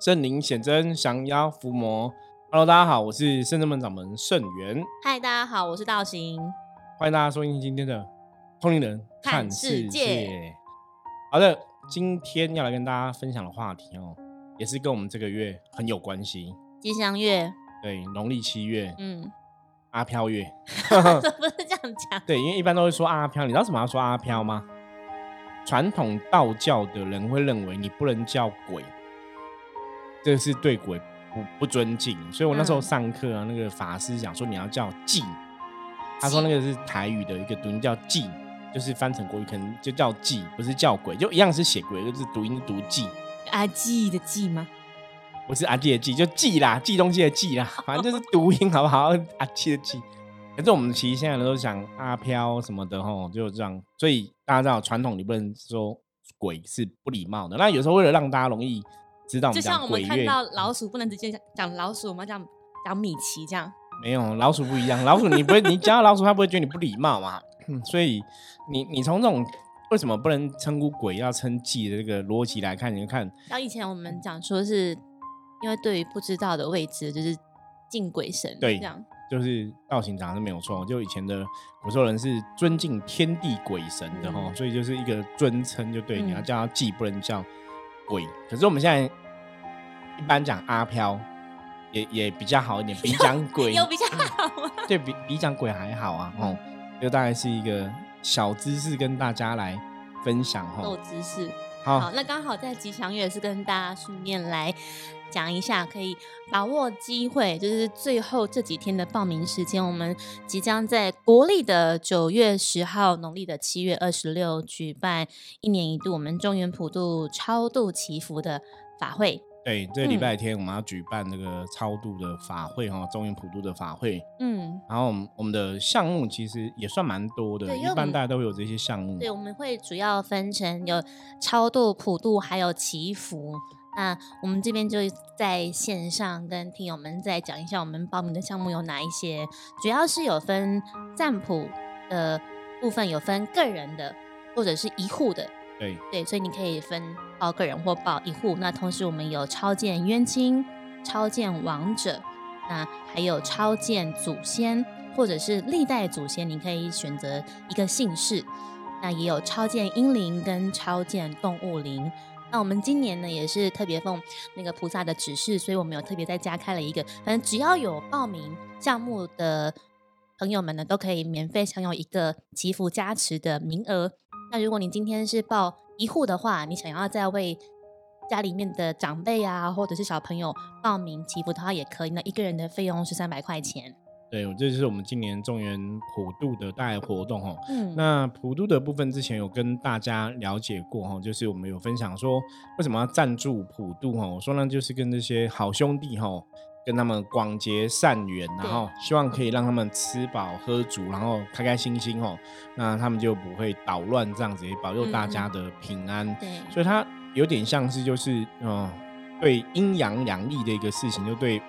圣灵显真，降妖伏魔。Hello，大家好，我是圣真门掌门圣元。嗨，大家好，我是道行。欢迎大家收听今天的《通灵人看世界》。好的，今天要来跟大家分享的话题哦，也是跟我们这个月很有关系。吉祥月，对，农历七月，嗯，阿飘月，不是这样讲。对，因为一般都会说阿飘，你知道什么要说阿飘吗？传统道教的人会认为你不能叫鬼。这是对鬼不不尊敬，所以我那时候上课啊，那个法师讲说你要叫祭，他说那个是台语的一个读音叫祭，就是翻成国语可能就叫祭，不是叫鬼，就一样是写鬼，就是读音读祭。阿祭的祭吗？不是阿祭的祭，就祭啦，祭东西的祭啦，反正就是读音好不好？阿祭的祭。可是我们其实现在都讲阿飘什么的吼，就这样。所以大家知道传统你不能说鬼是不礼貌的，那有时候为了让大家容易。就像我们看到老鼠不能直接讲老鼠，我们讲讲米奇这样。没有老鼠不一样，老鼠你不会，你讲到老鼠，它不会觉得你不礼貌嘛？所以你你从这种为什么不能称呼鬼要称祭的这个逻辑来看，你就看。像以前我们讲说是因为对于不知道的位置，就是敬鬼神，对，这样就是道行讲是没有错。就以前的古时候人是尊敬天地鬼神的哈，所以就是一个尊称，就对，你要叫他祭，不能叫鬼。可是我们现在。一般讲阿飘，也也比较好一点，比讲 鬼有比较好吗？对比比讲鬼还好啊，哦，就大概是一个小知识跟大家来分享哈。小知识，好，那刚好在吉祥月是跟大家顺便来讲一下，可以把握机会，就是最后这几天的报名时间，我们即将在国历的九月十号，农历的七月二十六举办一年一度我们中原普渡超度祈福的法会。对，这礼拜天我们要举办那个超度的法会哈，中原普渡的法会。嗯，然后我们我们的项目其实也算蛮多的，一般大家都会有这些项目。对，我们会主要分成有超度、普渡，还有祈福。那我们这边就在线上跟听友们再讲一下，我们报名的项目有哪一些？主要是有分占卜的部分，有分个人的，或者是一户的。对对，所以你可以分报个人或报一户。那同时我们有超荐冤亲、超荐王者，那还有超荐祖先或者是历代祖先，你可以选择一个姓氏。那也有超荐英灵跟超荐动物灵。那我们今年呢也是特别奉那个菩萨的指示，所以我们有特别再加开了一个，反正只要有报名项目的朋友们呢，都可以免费享有一个祈福加持的名额。那如果你今天是报一户的话，你想要再为家里面的长辈啊，或者是小朋友报名祈福的话，也可以。那一个人的费用是三百块钱。对，这就是我们今年中原普渡的大活动哈。嗯。那普渡的部分之前有跟大家了解过哈，就是我们有分享说为什么要赞助普渡哈。我说呢，就是跟这些好兄弟哈。跟他们广结善缘，然后希望可以让他们吃饱喝足，然后开开心心哦，那他们就不会捣乱这样子，也保佑大家的平安。对，所以他有点像是就是嗯，对阴阳两利的一个事情，就对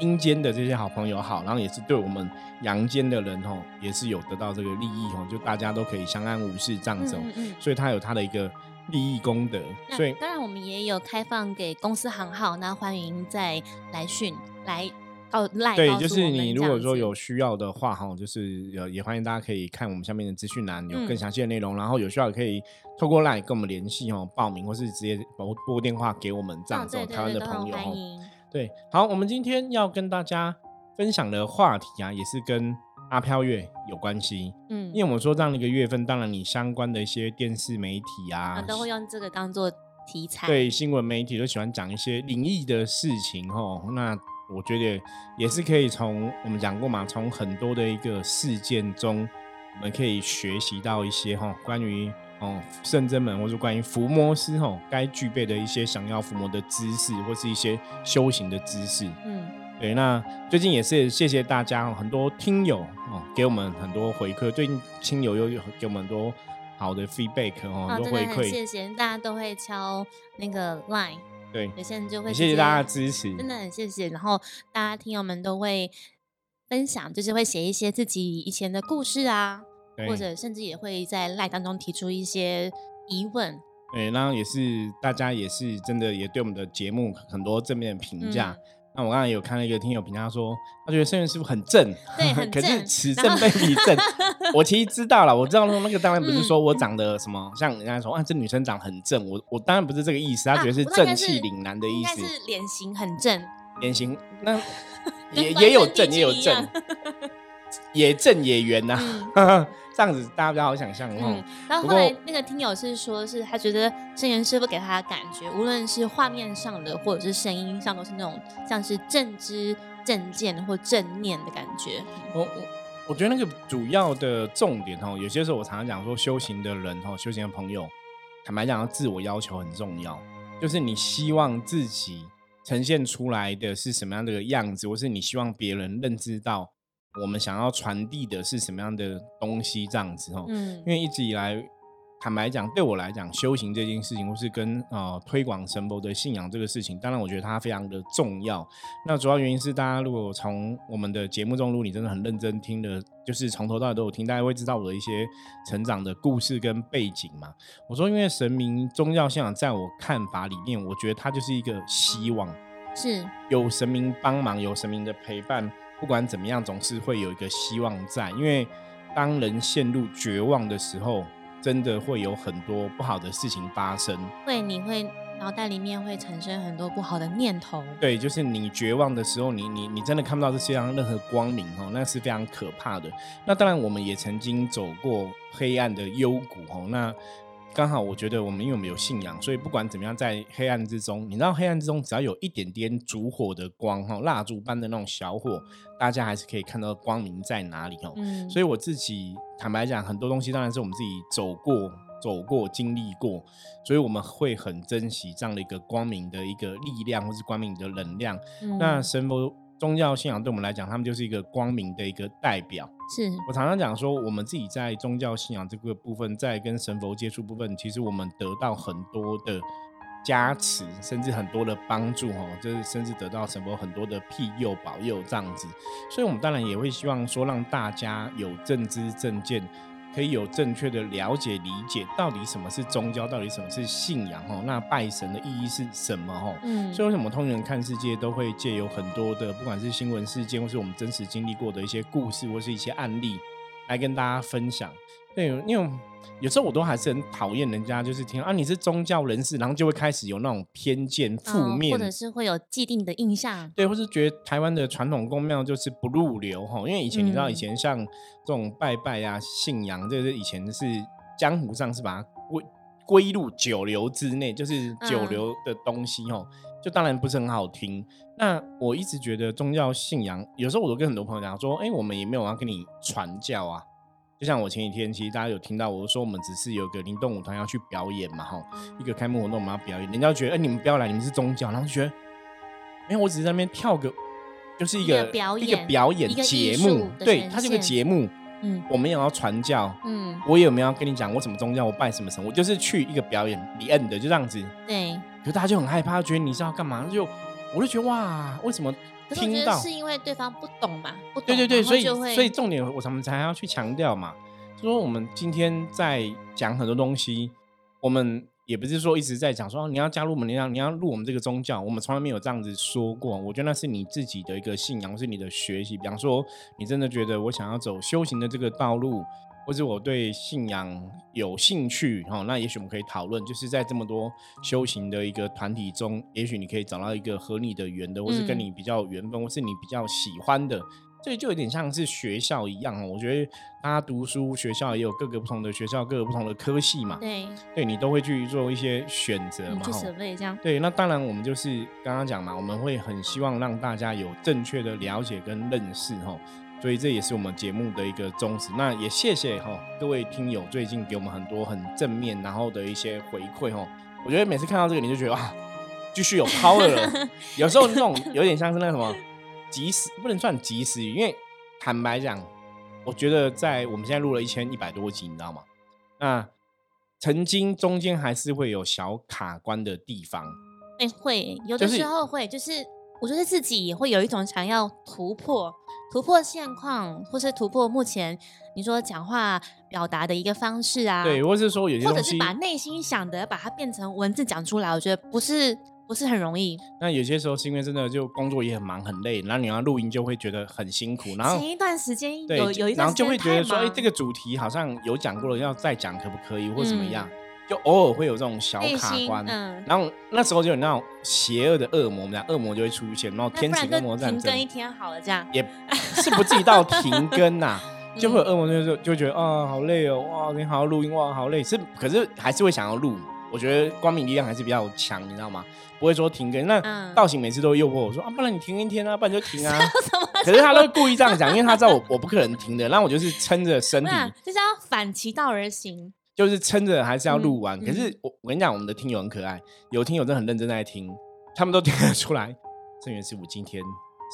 阴间的这些好朋友好，然后也是对我们阳间的人哦，也是有得到这个利益哦，就大家都可以相安无事这样子嗯。所以他有他的一个。利益功德，所以当然我们也有开放给公司行号，那欢迎再来讯来告赖。对，就是你如果说有需要的话，哈，就是也也欢迎大家可以看我们下面的资讯栏，有更详细的内容。然后有需要可以透过赖跟我们联系哦，报名或是直接拨拨电话给我们这样子。台湾的朋友，对，好，我们今天要跟大家分享的话题啊，也是跟。阿飘月有关系，嗯，因为我们说这样的一个月份，当然你相关的一些电视媒体啊，都会用这个当做题材。对，新闻媒体都喜欢讲一些灵异的事情，哦。那我觉得也是可以从我们讲过嘛，从很多的一个事件中，我们可以学习到一些哈，关于哦圣真门或者关于伏魔师吼该具备的一些想要伏魔的知识，或是一些修行的知识，嗯。对，那最近也是谢谢大家很多听友哦，给我们很多回馈。最近亲友又有给我们很多好的 feedback 哦，很多回馈。谢谢大家都会敲那个 line，对，有些人就会谢谢大家的支持，真的很谢谢。然后大家听友们都会分享，就是会写一些自己以前的故事啊，或者甚至也会在 live 当中提出一些疑问。对，然后也是大家也是真的也对我们的节目很多正面的评价。嗯那我刚才有看到一个听友评价说，他觉得圣元师傅很正，对 很可是此正非彼正。我其实知道了，我知道那个当然不是嗯说我长得什么，像人家说啊，这女生长很正，我我当然不是这个意思，他啊觉得是正气凛然的意思。是脸型很正，脸型 那也也有正也有正，也正也圆呐、嗯这样子大家比较好想象哦嗯。，然后后来那个听友是说，是他觉得圣元师傅给他的感觉，无论是画面上的或者是声音上，都是那种像是正知正见或正念的感觉。我我我觉得那个主要的重点哦，有些时候我常常讲说，修行的人哦，修行的朋友，坦白讲，自我要求很重要，就是你希望自己呈现出来的是什么样的样子，或是你希望别人认知到我们想要传递的是什么样的东西，这样子哦。嗯因为一直以来，坦白讲，对我来讲，修行这件事情，或是跟呃推广神佛的信仰这个事情，当然我觉得它非常的重要。那主要原因是，大家如果从我们的节目中，如果你真的很认真听的，就是从头到尾都有听，大家会知道我的一些成长的故事跟背景嘛。我说，因为神明宗教信仰，在我看法里面，我觉得它就是一个希望。是，有神明帮忙，有神明的陪伴，不管怎么样，总是会有一个希望在。因为当人陷入绝望的时候，真的会有很多不好的事情发生。会你会脑袋里面会产生很多不好的念头。对，就是你绝望的时候，你你你真的看不到这世界上任何光明哦，那是非常可怕的。那当然，我们也曾经走过黑暗的幽谷哦。那刚好，我觉得我们因为我们有信仰，所以不管怎么样，在黑暗之中，你知道黑暗之中只要有一点点烛火的光哈，蜡烛般的那种小火，大家还是可以看到光明在哪里哦。嗯，所以我自己坦白讲，很多东西当然是我们自己走过、走过、经历过，所以我们会很珍惜这样的一个光明的一个力量，或是光明的能量。嗯那神佛宗教信仰对我们来讲，他们就是一个光明的一个代表。是我常常讲说，我们自己在宗教信仰这个部分，在跟神佛接触部分，其实我们得到很多的加持，甚至很多的帮助哈，就是甚至得到神佛很多的庇佑、保佑这样子。所以，我们当然也会希望说，让大家有正知正见，可以有正确的了解理解，到底什么是宗教，到底什么是信仰哦。那拜神的意义是什么哦？嗯，所以为什么通人看世界都会借由很多的，不管是新闻事件，或是我们真实经历过的一些故事，或是一些案例，来跟大家分享。对，因为有时候我都还是很讨厌人家，就是听啊你是宗教人士，然后就会开始有那种偏见、负嗯面，或者是会有既定的印象。对，或是觉得台湾的传统宫庙就是不入流哈，因为以前你知道，嗯以前像这种拜拜啊、信仰，这是以前是江湖上是把它归归入九流之内，就是九嗯流的东西哦，就当然不是很好听。那我一直觉得宗教信仰，有时候我都跟很多朋友讲说，哎，我们也没有要跟你传教啊。就像我前几天，其实大家有听到我说，我们只是有个灵动舞团要去表演嘛，哈，一个开幕活动我们要表演，人家就觉得，哎、你们不要来，你们是宗教，然后就觉得，没有，我只是在那边跳个，就是一一个表演一个表演节目，对，它是一个节目，嗯我们也要传教，嗯，我也没有要跟你讲我什么宗教，我拜什么神，我就是去一个表演，，end 的就这样子，对。可是大家就很害怕，觉得你是要干嘛，就我就觉得哇，为什么可是我觉得是因为对方不懂嘛，不懂，对对对，所以所以重点我们才要去强调嘛，就说我们今天在讲很多东西，我们也不是说一直在讲说哦你要加入我们，你要你要入我们这个宗教，我们从来没有这样子说过。我觉得那是你自己的一个信仰，是你的学习。比方说，你真的觉得我想要走修行的这个道路，或者我对信仰有兴趣，哈、那也许我们可以讨论，就是在这么多修行的一个团体中，也许你可以找到一个和你的缘的，或是跟嗯。你比较有缘分，或是你比较喜欢的。这就有点像是学校一样哦，我觉得大家读书，学校也有各个不同的学校，各个不同的科系嘛，对，对你都会去做一些选择嗯，嘛，对，那当然我们就是刚刚讲嘛，我们会很希望让大家有正确的了解跟认识哈，所以这也是我们节目的一个宗旨。那也谢谢哈各位听友最近给我们很多很正面然后的一些回馈哈，我觉得每次看到这个你就觉得啊，继续有 power 了。有时候那种有点像是那个什么及时，不能算及时雨，因为坦白讲，我觉得在我们现在录了一千一百多集，你知道吗？那曾经中间还是会有小卡关的地方。哎，会有的时候会，就是我觉得自己也会有一种想要突破、突破现况，或是突破目前你说讲话表达的一个方式啊，对，或是说有些或东西，者是把内心想的把它变成文字讲出来，我觉得不是不是很容易。那有些时候是因为真的就工作也很忙很累，然后你要录音就会觉得很辛苦，然后前一段时间对，有有一然后就段时间会觉得说，哎、这个主题好像有讲过了，要再讲可不可以，或怎么样？就偶尔会有这种小卡关，嗯然后那时候就有那种邪恶的恶魔，我们讲恶魔就会出现，然后天使那 不然跟魔战争就停更一天好了，这样。也是不至于到停更呐、就会有嗯恶魔就就就觉得啊好累哦，哇你好好录音哇好累，是可是还是会想要录。我觉得光明力量还是比较强，你知道吗？不会说停更。那嗯道行每次都会诱惑我说啊，不然你 停一天啊，不然就停啊。可是他都会故意这样讲，因为他知道我我不可能停的，然后我就是撑着身体，然就是要反其道而行。就是撑着还是要录完。嗯可是我我跟你讲，我们的听友很可爱，有听友真的很认真在听，他们都听得出来，郑源师傅今天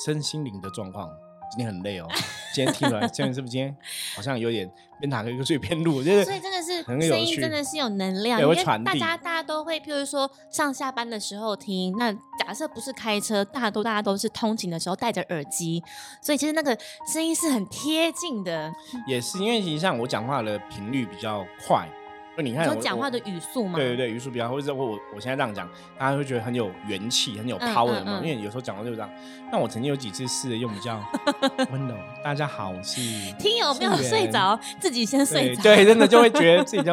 身心灵的状况今天很累哦。今天听出来，郑源师傅今天好像有点边打瞌睡边录，就是所以真的是很有声音真的是有能量，对因为大家大家都会，譬如说上下班的时候听。那假设不是开车，大多大家都是通勤的时候戴着耳机，所以其实那个声音是很贴近的。也是因为其实像我讲话的频率比较快，就你你看我讲话的语速嘛，对对对，语速比较，或者是我我我现在这样讲，大家会觉得很有元气，很有嗯 power 嗯嘛。嗯因为有时候讲到就是这样。那我曾经有几次试着用比较 温柔，大家好，我是 听友没有睡着，自己先睡着。对对，真的就会 觉得自己就，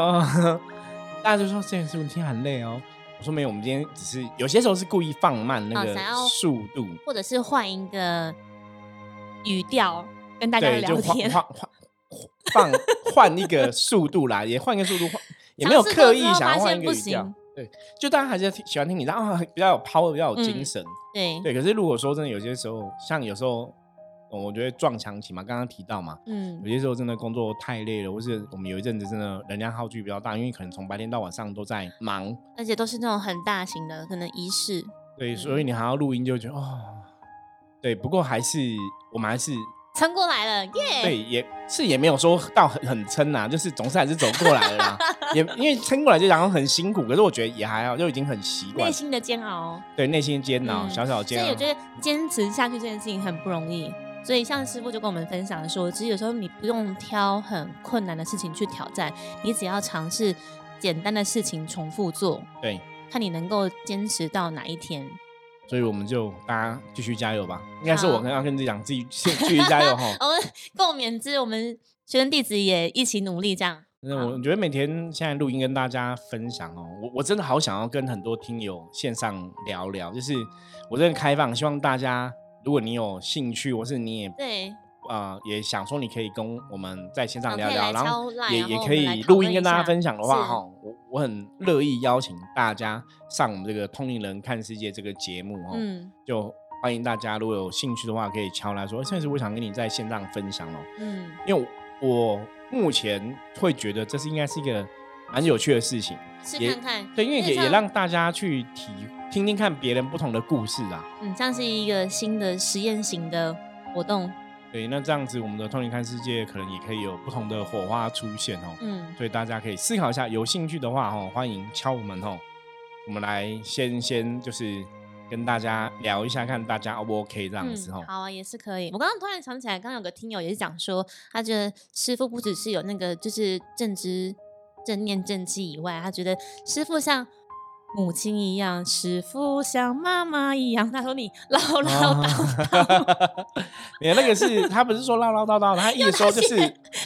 大家就说这件事情听很累哦。我说没有，我们今天只是有些时候是故意放慢那个速度，或者是换一个语调跟大家聊天。换换放换一个速度来，也换一个速度，换也没有刻意想要换一个语调。对，就大家还是听喜欢听你，然后比较有 power，比较有精嗯神。对，对，可是如果说真的有些时候，像有时候，嗯我觉得撞墙期嘛，刚刚提到嘛，嗯有些时候真的工作太累了，或是我们有一阵子真的能量耗聚比较大，因为可能从白天到晚上都在忙，而且都是那种很大型的，可能仪式。对，所以你还要录音，就觉得哦，对，不过还是我们还是撑过来了，耶！对，也是也没有说到很很撑呐，就是总是还是走过来了啦。也因为撑过来就然后很辛苦，可是我觉得也还好，就已经很习惯内。心的煎熬，对，内心的煎熬，嗯小小的煎熬。所以我觉得坚持下去这件事情很不容易。所以像师傅就跟我们分享说，其实有时候你不用挑很困难的事情去挑战，你只要尝试简单的事情重复做，对，看你能够坚持到哪一天。所以我们就大家继续加油吧。应该是我好跟要跟自己讲，自己继继续加油哈。我们共勉之，我们学生弟子也一起努力，这样。那我觉得每天现在录音跟大家分享哦，我我真的好想要跟很多听友线上聊聊，就是我真的开放，希望大家如果你有兴趣，或是你也对，呃也想说你可以跟我们在线上聊聊，然后也也可以录音跟大家分享的话哈，我我很乐意邀请大家上我们这个通灵人看世界这个节目哦，嗯就欢迎大家如果有兴趣的话，可以敲来说，甚至我想跟你在线上分享哦，嗯，因为我目前会觉得这是应该是一个蛮有趣的事情，也试看看。对，因为也也让大家去体听听看别人不同的故事啊。嗯，像是一个新的实验型的活动。对，那这样子我们的通灵看世界可能也可以有不同的火花出现哦。嗯，所以大家可以思考一下，有兴趣的话哦，欢迎敲我们哦，我们来先先就是跟大家聊一下，看大家 O 不 OK 这样子哦。好啊，也是可以。我刚刚突然想起来，刚刚有个听友也是讲说，他觉得师傅不只是有那个就是正知、正念、正气以外，他觉得师傅像母亲一样，师傅像妈妈一样。他说你唠唠叨叨，你那个是他不是说唠唠叨叨，他意思说就是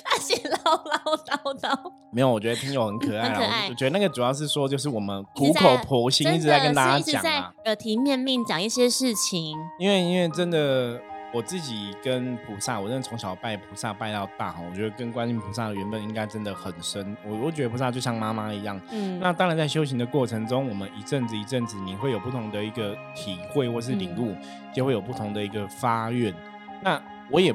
他写唠唠叨叨，没有，我觉得听友很可爱啊。很可爱我觉得那个主要是说，就是我们苦口婆心一直在跟大家一直在讲啊。耳提面命讲一些事情。因为因为真的我自己跟菩萨，我真的从小拜菩萨拜到大哈，我觉得跟观音菩萨的缘分应该真的很深。我我觉得菩萨就像妈妈一样。嗯，那当然在修行的过程中，我们一阵子一阵子，你会有不同的一个体会或是领悟，嗯就会有不同的一个发愿。那我也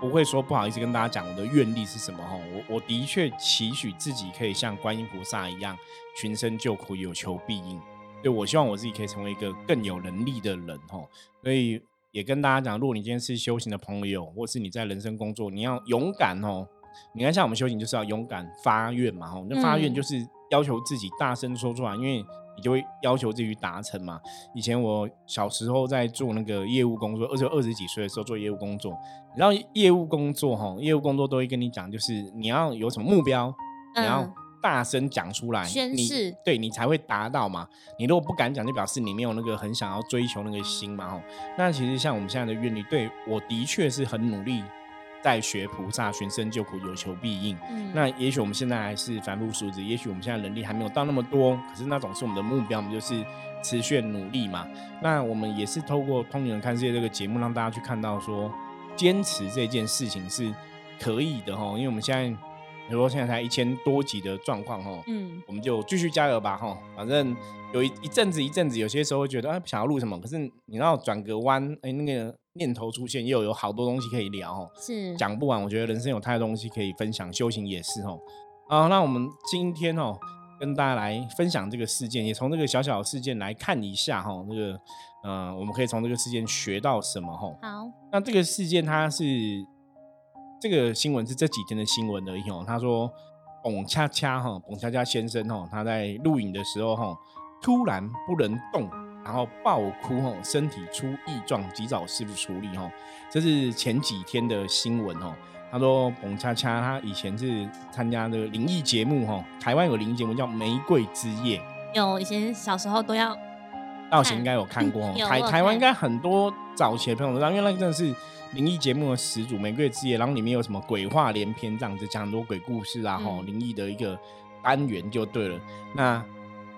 不会说不好意思跟大家讲我的愿力是什么哈，我我的确期许自己可以像观音菩萨一样，群生救苦，有求必应。对我希望我自己可以成为一个更有能力的人哈，所以也跟大家讲，如果你今天是修行的朋友，或是你在人生工作，你要勇敢哦。你看，像我们修行就是要勇敢发愿嘛，吼，那发愿嗯就是要求自己大声说出来，因为你就会要求自己去达成嘛。以前我小时候在做那个业务工作，而且二十几岁的时候做业务工作，然后业务工作哈，业务工作都会跟你讲，就是你要有什么目标，你要大声讲出来，宣誓，对你才会达到嘛。你如果不敢讲，就表示你没有那个很想要追求那个心嘛。吼，那其实像我们现在的愿力，对我的确是很努力。在学菩萨寻声救苦，有求必应。嗯那也许我们现在还是凡夫俗子，也许我们现在能力还没有到那么多，可是那种是我们的目标，我们就是持续努力嘛。那我们也是透过《通灵人看世界》这个节目，让大家去看到说，坚持这件事情是可以的哈。因为我们现在，比如说现在才一千多集的状况哈，嗯，我们就继续加油吧哈。反正有一一阵子一阵子，有些时候会觉得啊，想要录什么，可是你要转个弯，哎，那个。念头出现，又有好多东西可以聊哦，是讲不完。我觉得人生有太多东西可以分享，修行也是哦。啊，那我们今天哦，跟大家来分享这个事件，也从这个小小的事件来看一下哈，那个呃，我们可以从这个事件学到什么哈？好，那这个事件它是这个新闻是这几天的新闻而已哦。他说，蹦恰恰哈，蹦恰恰先生哈，他在录影的时候哈，突然不能动。然后爆哭吼，身体出异状，及早师傅处理哈。这是前几天的新闻哦。他说，彭恰恰他以前是参加这个灵异节目哈，台湾有灵异节目叫《玫瑰之夜》。有以前小时候都要，道贤应该有看过哦。台台湾应该很多早期的朋友都知道，因为那个真的是灵异节目的始祖，《玫瑰之夜》，然后里面有什么鬼话连篇这样子，讲很多鬼故事啊，吼，灵异的一个单元就对了。那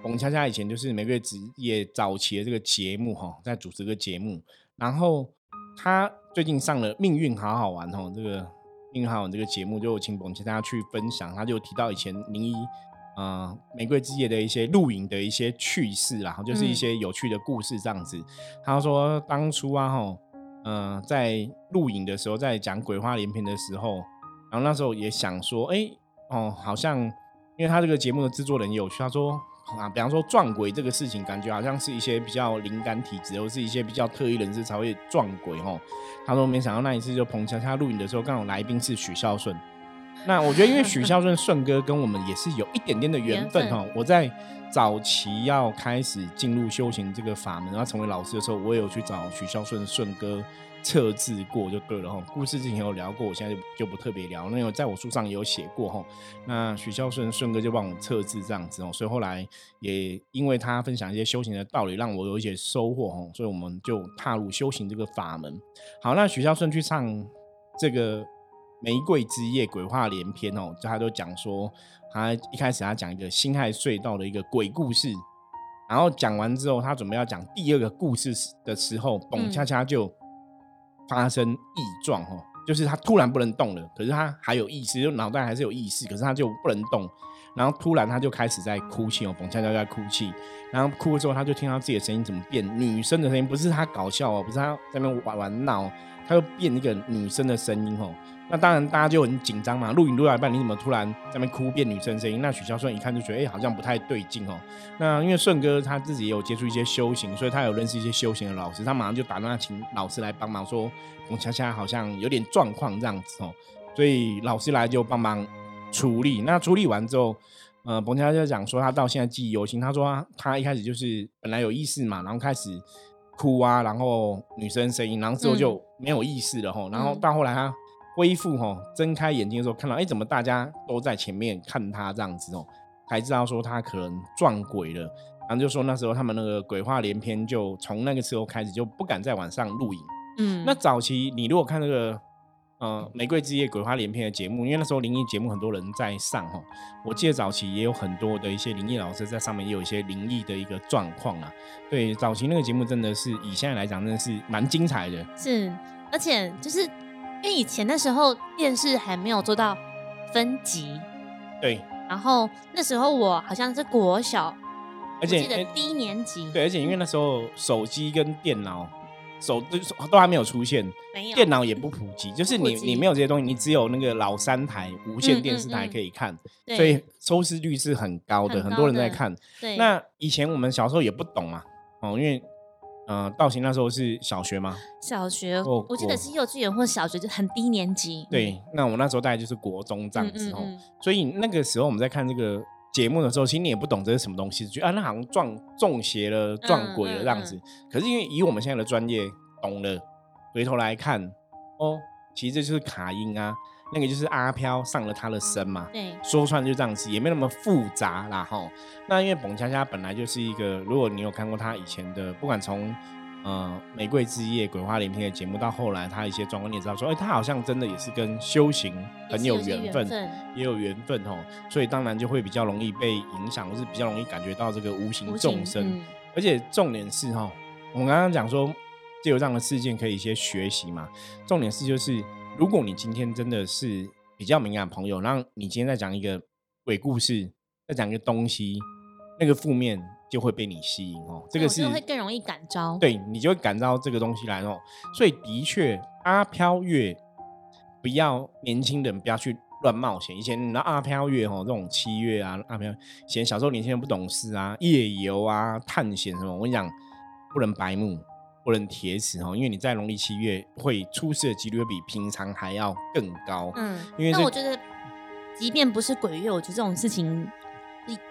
冯恰恰以前就是玫瑰之夜早期的这个节目哈，在主持这个节目，然后他最近上了《命运好好玩》哈，这个《命运好好玩》这个节目就请冯恰恰去分享，他就提到以前灵异啊玫瑰之夜的一些录影的一些趣事然后就是一些有趣的故事这样子。他说当初啊哈，嗯，在录影的时候，在讲鬼话连篇的时候，然后那时候也想说，哎哦，好像因为他这个节目的制作人有趣，他说。啊，比方说撞鬼这个事情，感觉好像是一些比较灵感体质，或是一些比较特异人士才会撞鬼哦。他说没想到那一次就彭恰恰录影的时候，刚好来宾是许孝顺。那我觉得因为许孝顺顺哥跟我们也是有一点点的 缘分哈。我在早期要开始进入修行这个法门，要成为老师的时候，我也有去找许孝顺顺哥。测字过就对了哈，故事之前有聊过，我现在就就不特别聊，因为在我书上也有写过哈。那许孝顺顺哥就帮我测字这样子哦，所以后来也因为他分享一些修行的道理，让我有一些收获哈，所以我们就踏入修行这个法门。好，那许孝顺去唱这个《玫瑰之夜》鬼话连篇哦，就他都讲说，他一开始他讲一个辛亥隧道的一个鬼故事，然后讲完之后，他准备要讲第二个故事的时候，嘣恰恰就。发生异状哦，就是他突然不能动了，可是他还有意识，就脑袋还是有意识，可是他就不能动，然后突然他就开始在哭泣哦，冯恰恰在哭泣，然后哭的时候他就听到自己的声音怎么变，女生的声音，不是他搞笑哦，不是他在那边玩玩闹，他就变一个女生的声音哦。那当然，大家就很紧张嘛。录影录到一半，你怎么突然在那边哭变女生声音？那许孝顺一看就觉得，哎，好像不太对劲哦。那因为顺哥他自己也有接触一些修行，所以他有认识一些修行的老师，他马上就打电话请老师来帮忙，说冯恰恰好像有点状况这样子哦。所以老师来就帮忙处理。那处理完之后，呃，冯恰恰就讲说，他到现在记忆犹新。他说他一开始就是本来有意识嘛，然后开始哭啊，然后女生声音，然后之后就没有意识了吼。然后到后来他。恢复吼，睁开眼睛的时候看到，哎，怎么大家都在前面看他这样子哦，才知道说他可能撞鬼了，然后就说那时候他们那个鬼话连篇，就从那个时候开始就不敢在晚上录影。嗯，那早期你如果看那个呃玫瑰之夜鬼花连篇的节目，因为那时候灵异节目很多人在上哈，我记得早期也有很多的一些灵异老师在上面也有一些灵异的一个状况啊。对，早期那个节目真的是以现在来讲，真的是蛮精彩的。是，而且就是。因为以前那时候电视还没有做到分级，对。然后那时候我好像是国小，而且记得低年级。对，而且因为那时候手机跟电脑手都都还没有出现，没有电脑也不普及，就是你你没有这些东西，你只有那个老三台无线电视台可以看，所以收视率是很高的，很多人在看。对。那以前我们小时候也不懂嘛，哦，因为。嗯，道行那时候是小学吗？小学，我记得是幼稚园或小学，就很低年级。对，那我那时候大概就是国中这样子哦。所以那个时候我们在看这个节目的时候，其实你也不懂这是什么东西，觉得啊，那好像撞中邪了、撞鬼了这样子。可是因为以我们现在的专业懂了，回头来看，哦，其实这就是卡音啊，那个就是阿飘上了他的身嘛。对，说穿就这样子，也没那么复杂啦哈。那因为彭佳佳本来就是一个，如果你有看过他以前的，不管从呃玫瑰之夜、鬼话连篇的节目，到后来他一些状况，你也知道说，哎，他好像真的也是跟修行很有缘分，也有缘分哦，所以当然就会比较容易被影响，或是比较容易感觉到这个无形众生。而且重点是哈，我们刚刚讲说，就有这样的事件可以一些学习嘛。重点是就是，如果你今天真的是比较敏感朋友，让你今天在讲一个鬼故事，在讲一个东西，那个负面。就会被你吸引哦，这个是会更容易感召，对你就会感召这个东西来哦。所以的确，阿飘月不要年轻人不要去乱冒险。以前那阿飘月哦，这种七月啊，阿飘，以前小时候年轻人不懂事啊，夜游啊，探险什么，我跟你讲，不能白目，不能铁齿哦，因为你在农历七月会出事的几率会比平常还要更高。嗯，因为那我觉得，即便不是鬼月，我觉得这种事情。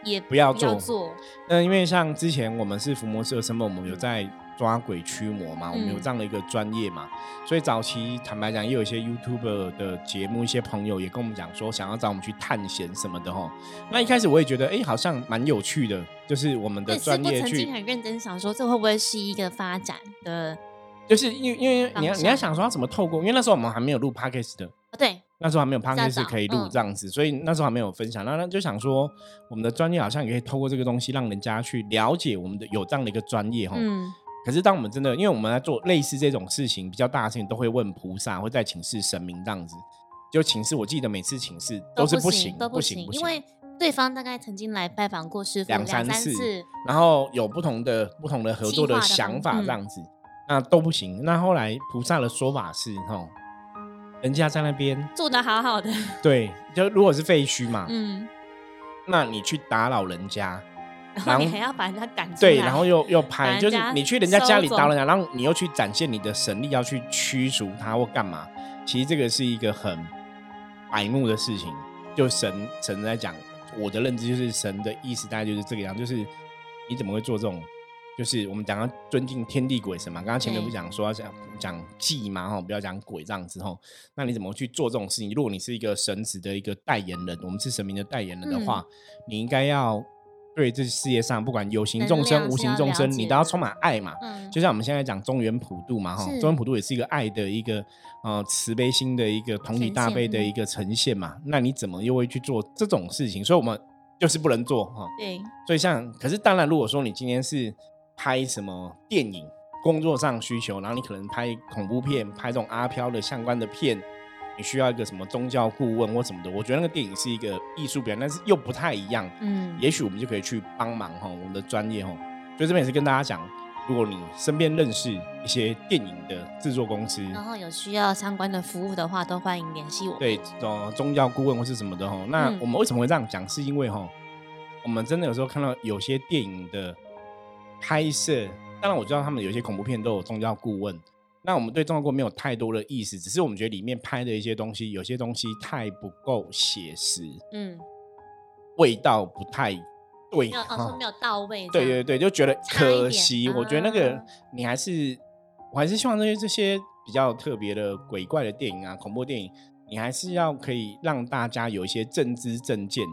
也不要做。那因为像之前我们是伏魔师的身份，我们有在抓鬼驱魔嘛，我们有这样的一个专业嘛，所以早期坦白讲，也有一些 YouTube 的节目，一些朋友也跟我们讲说，想要找我们去探险什么的哈。那一开始我也觉得，哎，好像蛮有趣的，就是我们的专业去很认真想说，这会不会是一个发展的？就是因为因为你要你要想说，要怎么透过？因为那时候我们还没有录 Podcast 的，对。那时候还没有 p o d c a 可以录这样子，所以那时候还没有分享。那那就想说，我们的专业好像也可以透过这个东西，让人家去了解我们的有这样的一个专业哈。嗯。可是当我们真的，因为我们在做类似这种事情比较大的事情，都会问菩萨，会在请示神明这样子。就请示，我记得每次请示都是不行，都不行，因为对方大概曾经来拜访过师傅两三次，然后有不同的不同的合作的想法这样子，那都不行。那后来菩萨的说法是哈。人家在那边住的好好的，对，就如果是废墟嘛，嗯，那你去打扰人家，然后你还要把人家赶对，然后又又拍，就是你去人家家里打扰人家，然后你又去展现你的神力，要去驱逐他或干嘛？其实这个是一个很白目的事情。就神神在讲，我的认知就是神的意思，大概就是这个样，就是你怎么会做这种？就是我们讲要尊敬天地鬼神嘛，刚刚前面不讲说要讲讲祭嘛，哈，不要讲鬼这样子哈。那你怎么去做这种事情？如果你是一个神子的一个代言人，我们是神明的代言人的话，你应该要对这世界上不管有形众生、无形众生，你都要充满爱嘛。就像我们现在讲中原普渡嘛，哈，中原普渡也是一个爱的一个呃慈悲心的一个同体大悲的一个呈现嘛。那你怎么又会去做这种事情？所以我们就是不能做哈。对。所以像，可是当然，如果说你今天是拍什么电影？工作上需求，然后你可能拍恐怖片、拍这种阿飘的相关的片，你需要一个什么宗教顾问或什么的。我觉得那个电影是一个艺术表，但是又不太一样。嗯，也许我们就可以去帮忙哈，我们的专业哈。所以这边也是跟大家讲，如果你身边认识一些电影的制作公司，然后有需要相关的服务的话，都欢迎联系我。对，种宗教顾问或是什么的哈。那我们为什么会这样讲？是因为哈，我们真的有时候看到有些电影的。拍摄，当然我知道他们有些恐怖片都有宗教顾问，那我们对宗教顾问没有太多的意思，只是我们觉得里面拍的一些东西，有些东西太不够写实，嗯，味道不太对，没有哦，没有到位，对对对，就觉得可惜。我觉得那个你还是，我还是希望这些这些比较特别的鬼怪的电影啊，恐怖电影，你还是要可以让大家有一些正知正见，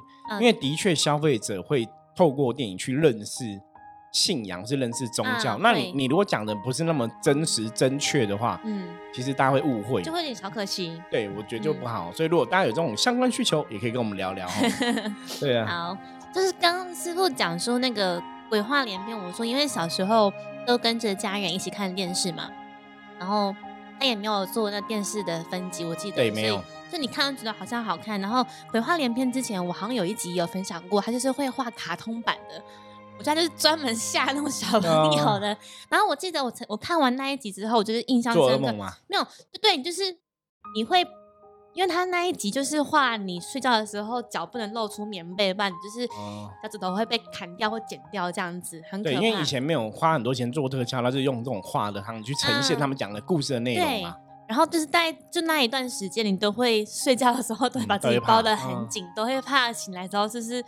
因为的确消费者会透过电影去认识。信仰是认识宗教，那你你如果讲的不是那么真实正确的话，嗯，其实大家会误会，就会有点小可惜。对，我觉得就不好。所以如果大家有这种相关需求，也可以跟我们聊聊。对啊，好，就是刚刚师傅讲说那个鬼话连篇，我说因为小时候都跟着家人一起看电视嘛，然后他也没有做那电视的分级，我记得对没有，就你看觉得好像好看。然后鬼话连篇之前，我好像有一集有分享过，他就是会画卡通版的。我家就是专门吓那种小朋友的。然后我记得我曾我看完那一集之后，我就是印象深刻。没有，对，就是你会，因为他那一集就是画你睡觉的时候脚不能露出棉被，不然就是脚趾头会被砍掉或剪掉这样子，很可怕。因为以前没有花很多钱做特效，他就用这种画的，他们去呈现他们讲的故事的内容嘛。然后就是在就那一段时间，你都会睡觉的时候都会把自己包的很紧，都会怕醒来之后就是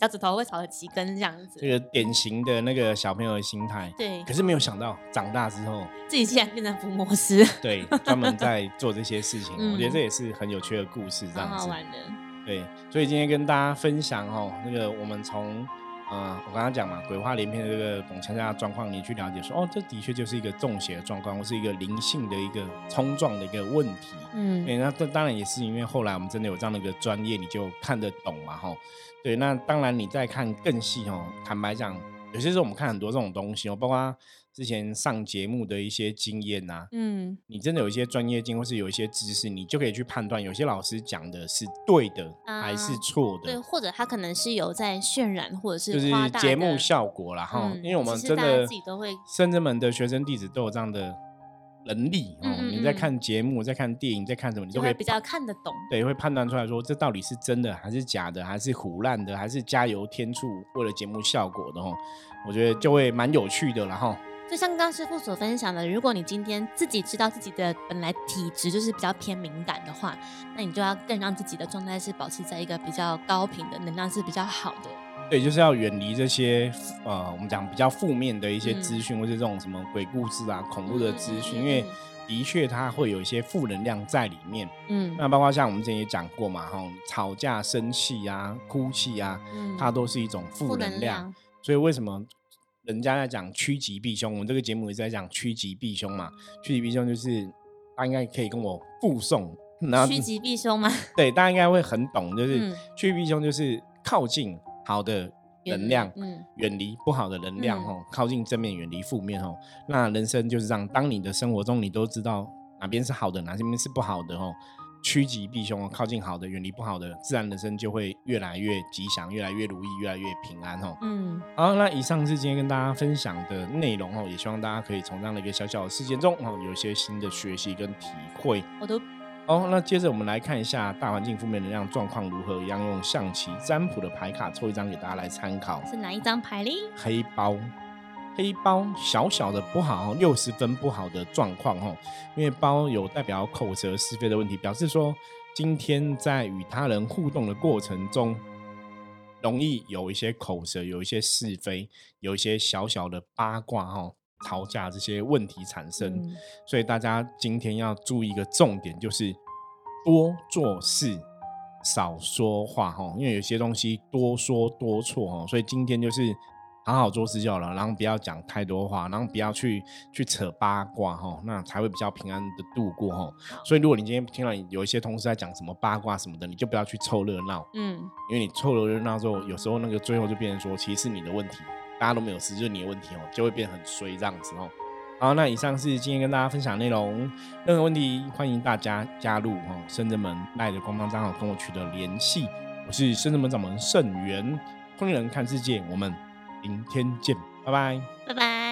脚趾头会少了几根这样子。这个典型的那个小朋友的心态。对。可是没有想到长大之后，自己竟然变成伏魔师。对，专门在做这些事情。我觉得这也是很有趣的故事，这样子。好玩的。对，所以今天跟大家分享哦，那个我们从。嗯，我刚刚讲嘛，鬼话连篇的这个董强家状况，你去了解说，哦，这的确就是一个中邪的状况，或是一个灵性的一个冲撞的一个问题。嗯，那这当然也是因为后来我们真的有这样的一个专业，你就看得懂嘛，吼。对，那当然你再看更细哦，坦白讲，有些时候我们看很多这种东西哦，包括。之前上节目的一些经验呐，嗯，你真的有一些专业经或是有一些知识，你就可以去判断，有些老师讲的是对的还是错的，对，或者他可能是有在渲染或者是就是节目效果啦。哈，因为我们真的自己都会，甚至们的学生弟子都有这样的能力哦。你在看节目，在看电影，在看什么，你都可以比较看得懂，对，会判断出来说这到底是真的还是假的，还是胡乱的，还是加油添醋为了节目效果的哈。我觉得就会蛮有趣的，然后。就像刚刚师傅所分享的，如果你今天自己知道自己的本来体质就是比较偏敏感的话，那你就要更让自己的状态是保持在一个比较高频的能量是比较好的。对，就是要远离这些呃，我们讲比较负面的一些资讯，或者这种什么鬼故事啊、恐怖的资讯，因为的确它会有一些负能量在里面。嗯，那包括像我们之前也讲过嘛，哈，吵架、生气啊、哭泣啊，它都是一种负能量。所以为什么？人家在讲趋吉避凶，我们这个节目也是在讲趋吉避凶嘛。趋吉避凶就是大家应该可以跟我附送。趋吉避凶吗？对，大家应该会很懂，就是趋吉避凶就是靠近好的能量，嗯，远离不好的能量哦，靠近正面，远离负面哦。那人生就是这样，当你的生活中你都知道哪边是好的，哪边是不好的哦。趋吉避凶哦，靠近好的，远离不好的，自然人生就会越来越吉祥，越来越如意，越来越平安哦。嗯，好，那以上是今天跟大家分享的内容哦，也希望大家可以从这样的一个小小的事件中哦，有一些新的学习跟体会。我都哦，那接着我们来看一下大环境负面能量状况如何，一样用象棋占卜的牌卡抽一张给大家来参考。是哪一张牌哩？黑包。黑包小小的不好，六十分不好的状况哦，因为包有代表口舌是非的问题，表示说今天在与他人互动的过程中，容易有一些口舌，有一些是非，有一些小小的八卦哈，吵架这些问题产生，所以大家今天要注意一个重点，就是多做事，少说话哈，因为有些东西多说多错哈，所以今天就是。好好做事就好了，然后不要讲太多话，然后不要去去扯八卦哈，那才会比较平安的度过哈。所以如果你今天听到有一些同事在讲什么八卦什么的，你就不要去凑热闹，嗯，因为你凑了热闹之后，有时候那个最后就变成说，其实是你的问题，大家都没有事，就是你的问题哦，就会变很衰这样子哦。好，那以上是今天跟大家分享内容，任何问题欢迎大家加入哦，深圳门赖的官方账号跟我取得联系，我是深圳门掌门盛元，通灵人看世界，我们。明天见，拜拜，拜拜。